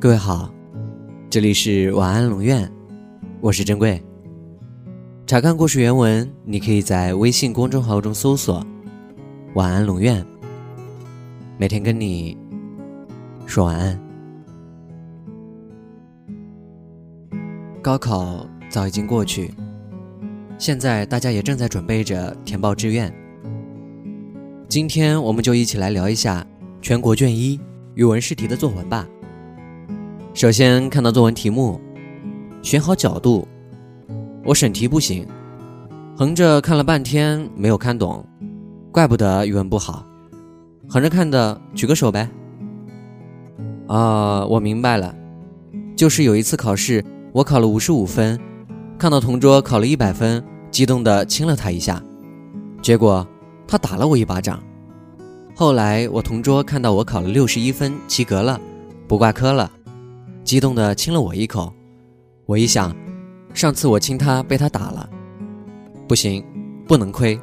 各位好，这里是晚安龙院，我是珍贵。查看故事原文，你可以在微信公众号中搜索“晚安龙院”，每天跟你说晚安。高考早已经过去，现在大家也正在准备着填报志愿。今天我们就一起来聊一下全国卷一语文试题的作文吧。首先看到作文题目，选好角度。我审题不行，横着看了半天没有看懂，怪不得语文不好。横着看的举个手呗。啊，我明白了，就是有一次考试，我考了五十五分，看到同桌考了一百分，激动的亲了他一下，结果。他打了我一巴掌，后来我同桌看到我考了六十一分，及格了，不挂科了，激动的亲了我一口。我一想，上次我亲他被他打了，不行，不能亏，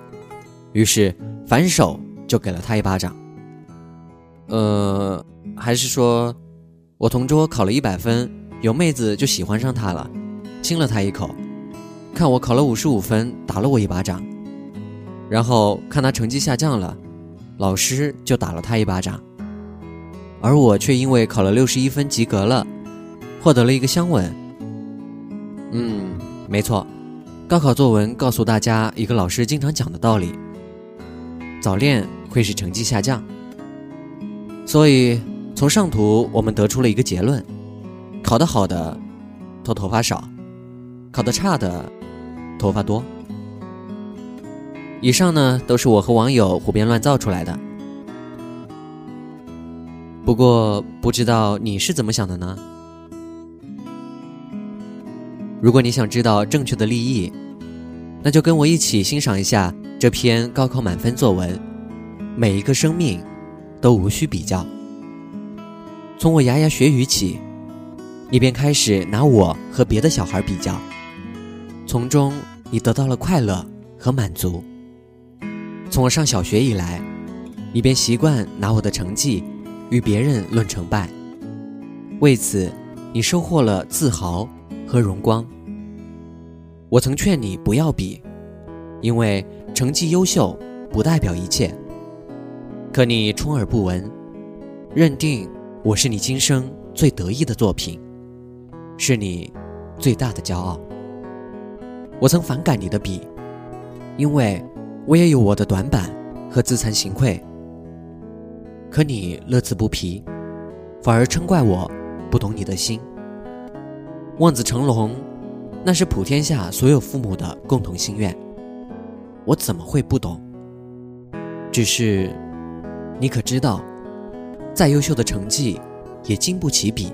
于是反手就给了他一巴掌。呃，还是说，我同桌考了一百分，有妹子就喜欢上他了，亲了他一口，看我考了五十五分，打了我一巴掌。然后看他成绩下降了，老师就打了他一巴掌，而我却因为考了六十一分及格了，获得了一个香吻。嗯，没错，高考作文告诉大家一个老师经常讲的道理：早恋会使成绩下降。所以从上图我们得出了一个结论：考得好的，头头发少；考得差的，头发多。以上呢都是我和网友胡编乱造出来的，不过不知道你是怎么想的呢？如果你想知道正确的立意，那就跟我一起欣赏一下这篇高考满分作文。每一个生命都无需比较。从我牙牙学语起，你便开始拿我和别的小孩比较，从中你得到了快乐和满足。从我上小学以来，你便习惯拿我的成绩与别人论成败，为此你收获了自豪和荣光。我曾劝你不要比，因为成绩优秀不代表一切。可你充耳不闻，认定我是你今生最得意的作品，是你最大的骄傲。我曾反感你的比，因为。我也有我的短板和自惭形愧，可你乐此不疲，反而称怪我不懂你的心。望子成龙，那是普天下所有父母的共同心愿，我怎么会不懂？只是，你可知道，再优秀的成绩也经不起比。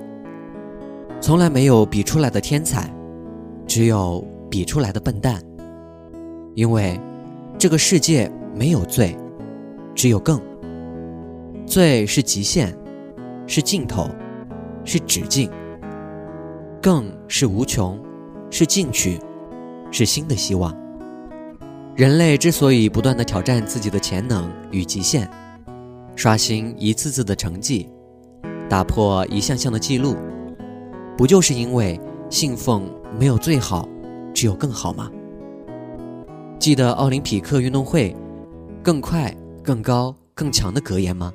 从来没有比出来的天才，只有比出来的笨蛋，因为。这个世界没有最，只有更。最是极限，是尽头，是止境；更是无穷，是进取，是新的希望。人类之所以不断的挑战自己的潜能与极限，刷新一次次的成绩，打破一项项的记录，不就是因为信奉没有最好，只有更好吗？记得奥林匹克运动会，更快、更高、更强的格言吗？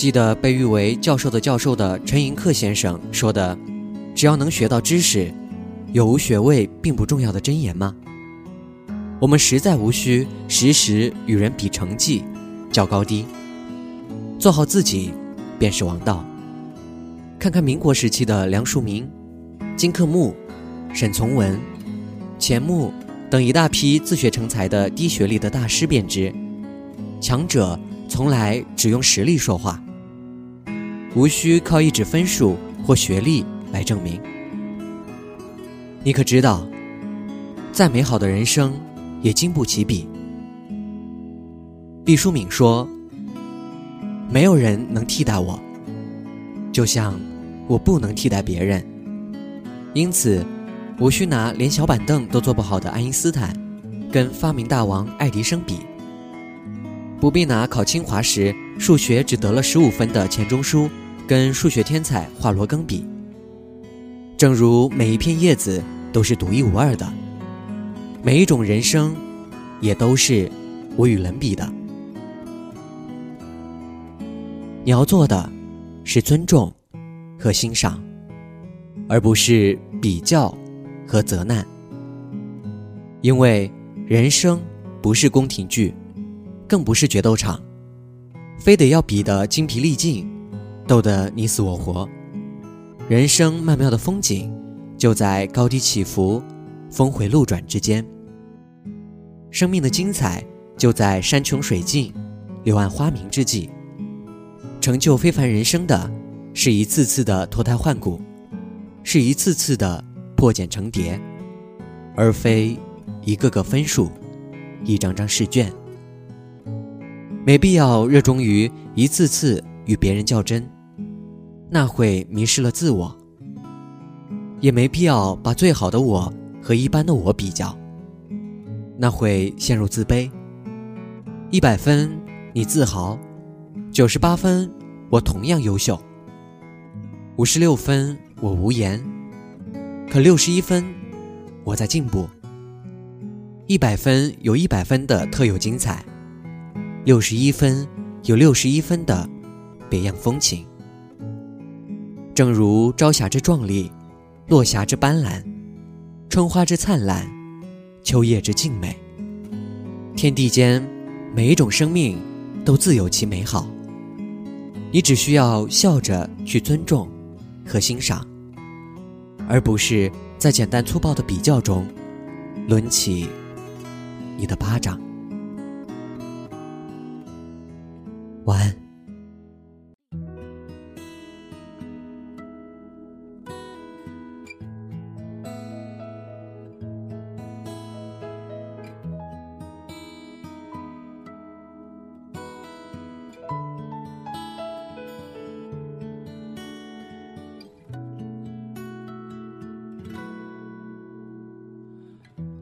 记得被誉为教授的教授的陈寅恪先生说的“只要能学到知识，有无学位并不重要”的箴言吗？我们实在无需时时与人比成绩、较高低，做好自己便是王道。看看民国时期的梁漱溟、金克木、沈从文。钱穆等一大批自学成才的低学历的大师便知，强者从来只用实力说话，无需靠一纸分数或学历来证明。你可知道，再美好的人生也经不起比。毕淑敏说：“没有人能替代我，就像我不能替代别人，因此。”无需拿连小板凳都坐不好的爱因斯坦，跟发明大王爱迪生比；不必拿考清华时数学只得了十五分的钱钟书，跟数学天才华罗庚比。正如每一片叶子都是独一无二的，每一种人生，也都是无与伦比的。你要做的，是尊重和欣赏，而不是比较和责难。因为人生不是宫廷剧，更不是决斗场，非得要比得精疲力尽，斗得你死我活。人生曼妙的风景，就在高低起伏、峰回路转之间。生命的精彩，就在山穷水尽、柳暗花明之际。成就非凡人生的，是一次次的脱胎换骨，是一次次的破茧成蝶，而非一个个分数，一张张试卷。没必要热衷于一次次与别人较真，那会迷失了自我；也没必要把最好的我和一般的我比较，那会陷入自卑。一百分，你自豪。九十八分，我同样优秀。五十六分，我无言。可六十一分，我在进步。一百分有一百分的特有精彩，六十一分有六十一分的别样风情。正如朝霞之壮丽，落霞之斑斓，春花之灿烂，秋叶之静美。天地间每一种生命都自有其美好。你只需要笑着去尊重和欣赏，而不是在简单粗暴的比较中抡起你的巴掌。晚安。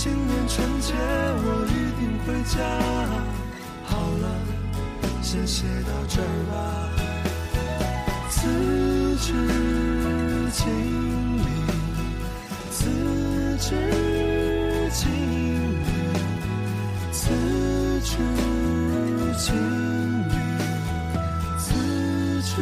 今年春节我一定回家。好了，先写到这儿吧。此致敬礼，此致敬礼，此致敬礼，此致。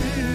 to